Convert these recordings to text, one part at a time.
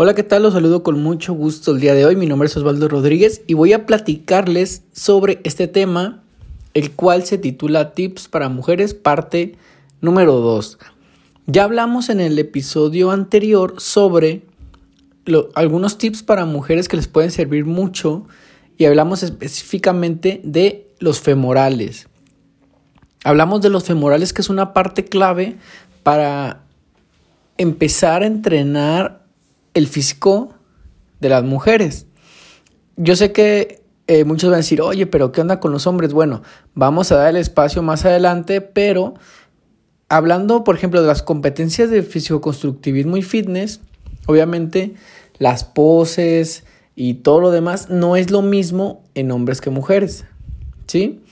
Hola, ¿qué tal? Los saludo con mucho gusto el día de hoy. Mi nombre es Osvaldo Rodríguez y voy a platicarles sobre este tema, el cual se titula Tips para Mujeres, parte número 2. Ya hablamos en el episodio anterior sobre algunos tips para mujeres que les pueden servir mucho y hablamos específicamente de los femorales. Hablamos de los femorales que es una parte clave para empezar a entrenar el físico de las mujeres. Yo sé que eh, muchos van a decir, oye, pero ¿qué onda con los hombres? Bueno, vamos a dar el espacio más adelante, pero hablando, por ejemplo, de las competencias de físico-constructivismo y fitness, obviamente las poses y todo lo demás no es lo mismo en hombres que mujeres, ¿sí?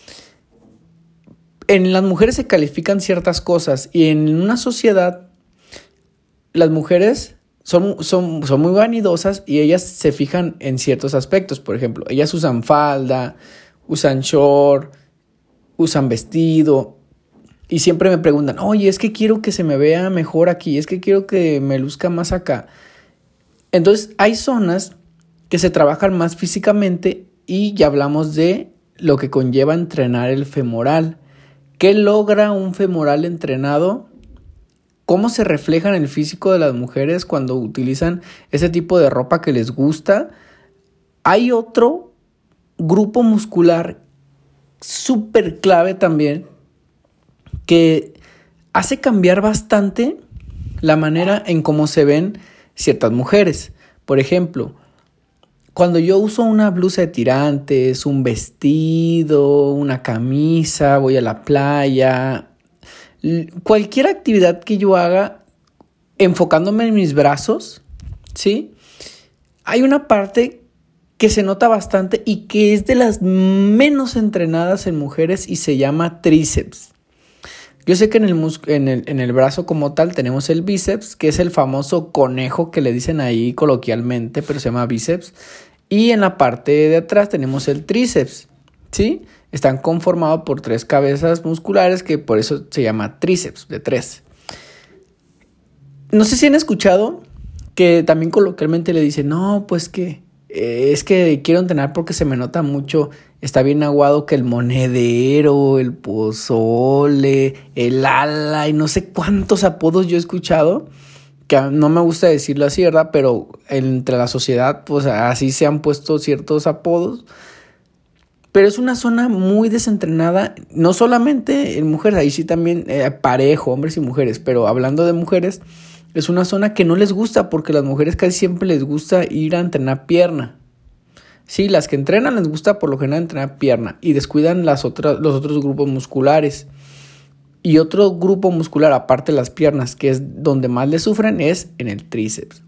En las mujeres se califican ciertas cosas y en una sociedad las mujeres son, son, muy vanidosas y ellas se fijan en ciertos aspectos. Por ejemplo, ellas usan falda, usan short, usan vestido. Y siempre me preguntan, oye, es que quiero que se me vea mejor aquí, es que quiero que me luzca más acá. Entonces hay zonas que se trabajan más físicamente y ya hablamos de lo que conlleva entrenar el femoral. ¿Qué logra un femoral entrenado? Cómo se refleja en el físico de las mujeres cuando utilizan ese tipo de ropa que les gusta. Hay otro grupo muscular súper clave también que hace cambiar bastante la manera en cómo se ven ciertas mujeres. Por ejemplo, cuando yo uso una blusa de tirantes, un vestido, una camisa, voy a la playa, cualquier actividad que yo haga enfocándome en mis brazos, ¿sí? Hay una parte que se nota bastante y que es de las menos entrenadas en mujeres y se llama tríceps. Yo sé que en el, en, el, en el, brazo como tal tenemos el bíceps, que es el famoso conejo que le dicen ahí coloquialmente, pero se llama bíceps. Y en la parte de atrás tenemos el tríceps, ¿sí? Están conformados por tres cabezas musculares que por eso se llama tríceps de tres. No sé si han escuchado que también coloquialmente le dicen, no, pues que eh, es que quiero entrenar porque se me nota mucho, está bien aguado que el monedero, el pozole, el ala y no sé cuántos apodos yo he escuchado, que no me gusta decirlo así, ¿verdad? Pero entre la sociedad, pues así se han puesto ciertos apodos pero es una zona muy desentrenada, no solamente en mujeres, ahí sí también eh, parejo, hombres y mujeres, pero hablando de mujeres, es una zona que no les gusta porque las mujeres casi siempre les gusta ir a entrenar pierna. Sí, las que entrenan les gusta por lo general entrenar pierna y descuidan las otras, los otros grupos musculares. Y otro grupo muscular, aparte de las piernas, que es donde más le sufren, es en el tríceps.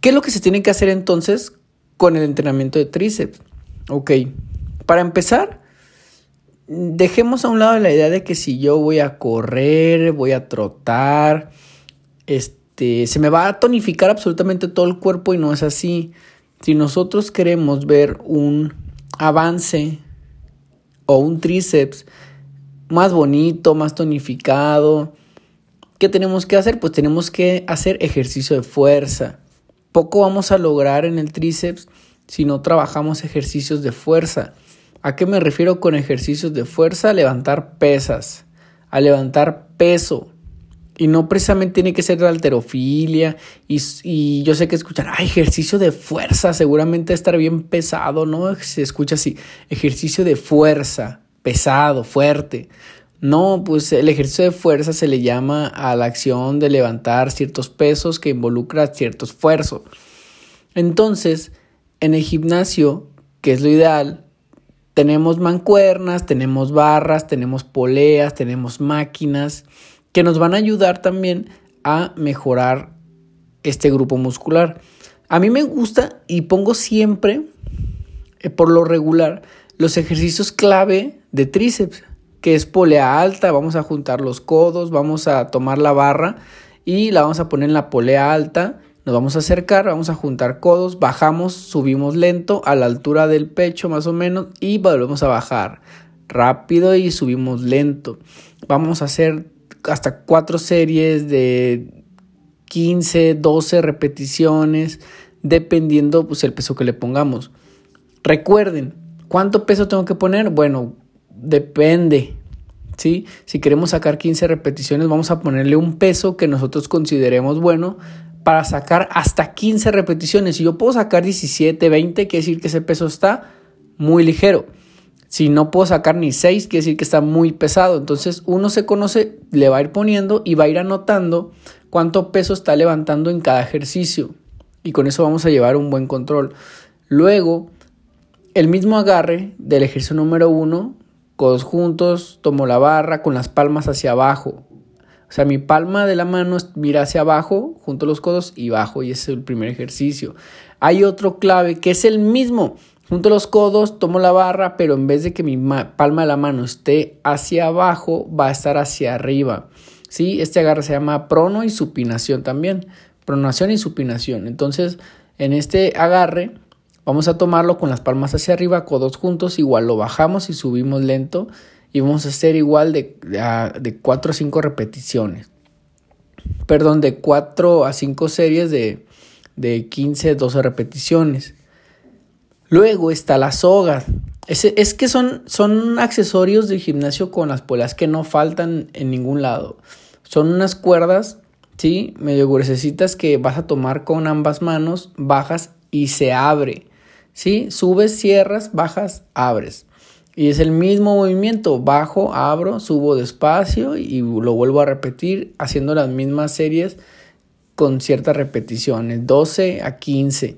¿Qué es lo que se tiene que hacer entonces con el entrenamiento de tríceps? Ok, para empezar, dejemos a un lado la idea de que si yo voy a correr, voy a trotar, este, se me va a tonificar absolutamente todo el cuerpo y no es así. Si nosotros queremos ver un avance o un tríceps más bonito, más tonificado, ¿qué tenemos que hacer? Pues tenemos que hacer ejercicio de fuerza. Poco vamos a lograr en el tríceps si no trabajamos ejercicios de fuerza. ¿A qué me refiero con ejercicios de fuerza? A levantar pesas, a levantar peso. Y no precisamente tiene que ser de alterofilia. Y, yo sé que escuchar, ah, ejercicio de fuerza, seguramente estar bien pesado, ¿no? Se escucha así, ejercicio de fuerza, pesado, fuerte. No, pues el ejercicio de fuerza se le llama a la acción de levantar ciertos pesos que involucra cierto esfuerzo. Entonces, en el gimnasio, que es lo ideal, tenemos mancuernas, tenemos barras, tenemos poleas, tenemos máquinas que nos van a ayudar también a mejorar este grupo muscular. A mí me gusta y pongo siempre, eh, por lo regular, los ejercicios clave de tríceps, que es polea alta, vamos a juntar los codos, vamos a tomar la barra y la vamos a poner en la polea alta nos vamos a acercar, vamos a juntar codos, bajamos, subimos lento a la altura del pecho más o menos y volvemos a bajar rápido y subimos lento. Vamos a hacer hasta cuatro series de 15, 12 repeticiones, dependiendo pues el peso que le pongamos. Recuerden, ¿cuánto peso tengo que poner? Bueno, depende. ¿sí? Si queremos sacar 15 repeticiones, vamos a ponerle un peso que nosotros consideremos bueno para sacar hasta 15 repeticiones. Si yo puedo sacar 17, 20, quiere decir que ese peso está muy ligero. Si no puedo sacar ni 6, quiere decir que está muy pesado. Entonces uno se conoce, le va a ir poniendo y va a ir anotando cuánto peso está levantando en cada ejercicio. Y con eso vamos a llevar un buen control. Luego, el mismo agarre del ejercicio número 1, codos juntos, tomo la barra con las palmas hacia abajo. O sea, mi palma de la mano mira hacia abajo, junto a los codos y bajo, y ese es el primer ejercicio. Hay otro clave que es el mismo. Junto a los codos, tomo la barra, pero en vez de que mi palma de la mano esté hacia abajo, va a estar hacia arriba. ¿Sí? Este agarre se llama prono y supinación también. Pronación y supinación. Entonces, en este agarre, vamos a tomarlo con las palmas hacia arriba, codos juntos, igual lo bajamos y subimos lento y vamos a hacer igual de, de 4 a 5 repeticiones. Perdón, de 4 a 5 series de, de 15 12 repeticiones. Luego está la soga. Es, es que son, son accesorios de gimnasio con las polas que no faltan en ningún lado. Son unas cuerdas, ¿sí? Medio gruesecitas que vas a tomar con ambas manos, bajas y se abre. ¿Sí? Subes, cierras, bajas, abres. Y es el mismo movimiento, bajo, abro, subo despacio y lo vuelvo a repetir haciendo las mismas series con ciertas repeticiones, 12 a 15.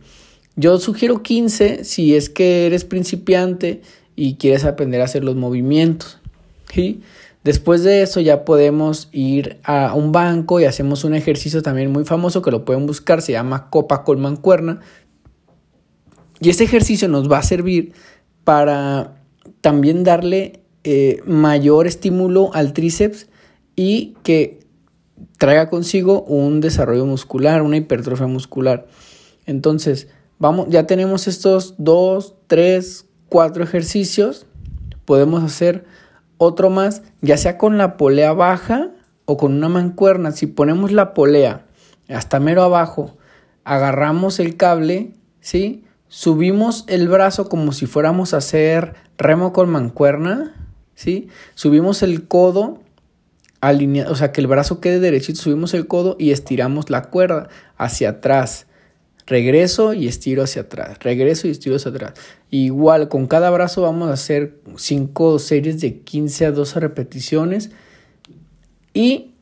Yo sugiero 15 si es que eres principiante y quieres aprender a hacer los movimientos. Después de eso ya podemos ir a un banco y hacemos un ejercicio también muy famoso que lo pueden buscar, se llama copa con mancuerna. Y este ejercicio nos va a servir para también darle eh, mayor estímulo al tríceps y que traiga consigo un desarrollo muscular, una hipertrofia muscular. Entonces, vamos, ya tenemos estos dos, tres, cuatro ejercicios. Podemos hacer otro más, ya sea con la polea baja o con una mancuerna. Si ponemos la polea hasta mero abajo, agarramos el cable, ¿sí? Subimos el brazo como si fuéramos a hacer remo con mancuerna, ¿sí? Subimos el codo alineado, o sea, que el brazo quede derechito, subimos el codo y estiramos la cuerda hacia atrás. Regreso y estiro hacia atrás. Regreso y estiro hacia atrás. Igual, con cada brazo vamos a hacer 5 series de 15 a 12 repeticiones. Y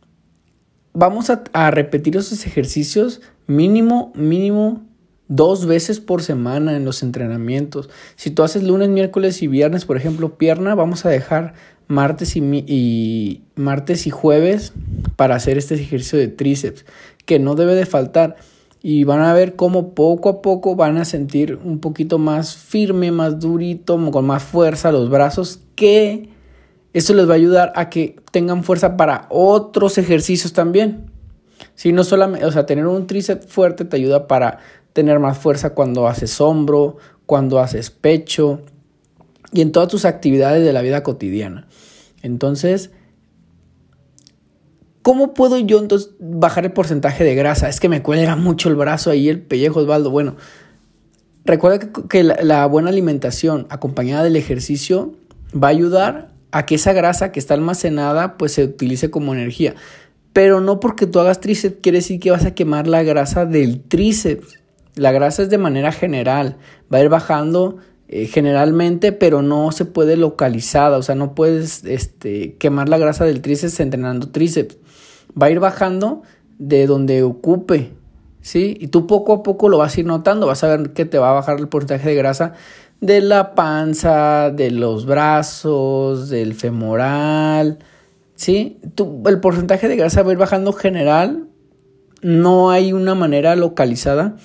vamos a, a repetir esos ejercicios mínimo, mínimo dos veces por semana en los entrenamientos. Si tú haces lunes, miércoles y viernes, por ejemplo, pierna, vamos a dejar martes y, martes y jueves para hacer este ejercicio de tríceps, que no debe de faltar. Y van a ver cómo poco a poco van a sentir un poquito más firme, más durito, con más fuerza los brazos, que eso les va a ayudar a que tengan fuerza para otros ejercicios también. Si no solamente, o sea, tener un tríceps fuerte te ayuda para tener más fuerza cuando haces hombro, cuando haces pecho y en todas tus actividades de la vida cotidiana. Entonces, ¿cómo puedo yo entonces bajar el porcentaje de grasa? Es que me cuelga mucho el brazo ahí, el pellejo, Osvaldo. Bueno, recuerda que, la, buena alimentación acompañada del ejercicio va a ayudar a que esa grasa que está almacenada pues se utilice como energía. Pero no porque tú hagas tríceps quiere decir que vas a quemar la grasa del tríceps. La grasa es de manera general, va a ir bajando eh, generalmente, pero no se puede localizada, o sea, no puedes este, quemar la grasa del tríceps entrenando tríceps. Va a ir bajando de donde ocupe, ¿sí? Y tú poco a poco lo vas a ir notando, vas a ver que te va a bajar el porcentaje de grasa de la panza, de los brazos, del femoral, ¿sí? Tú, el porcentaje de grasa va a ir bajando general, no hay una manera localizada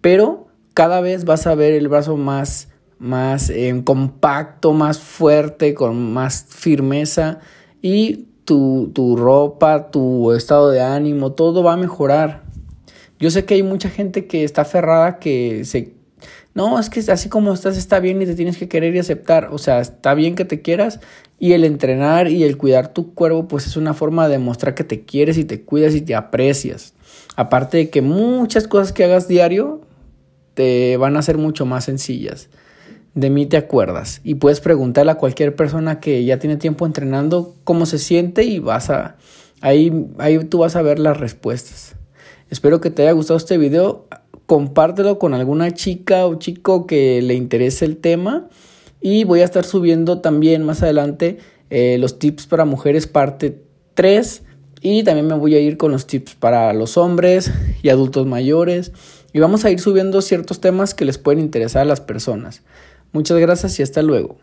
pero cada vez vas a ver el brazo más, más eh, compacto, más fuerte, con más firmeza y tu, tu ropa, tu estado de ánimo, todo va a mejorar. Yo sé que hay mucha gente que está aferrada, que se... No, es que así como estás está bien y te tienes que querer y aceptar. O sea, está bien que te quieras y el entrenar y el cuidar tu cuerpo pues es una forma de demostrar que te quieres y te cuidas y te aprecias. Aparte de que muchas cosas que hagas diario te van a ser mucho más sencillas. De mí te acuerdas y puedes preguntarle a cualquier persona que ya tiene tiempo entrenando cómo se siente y vas a ahí ahí tú vas a ver las respuestas. Espero que te haya gustado este video. Compártelo con alguna chica o chico que le interese el tema. Y voy a estar subiendo también más adelante eh, los tips para mujeres parte 3. Y también me voy a ir con los tips para los hombres y adultos mayores. Y vamos a ir subiendo ciertos temas que les pueden interesar a las personas. Muchas gracias y hasta luego.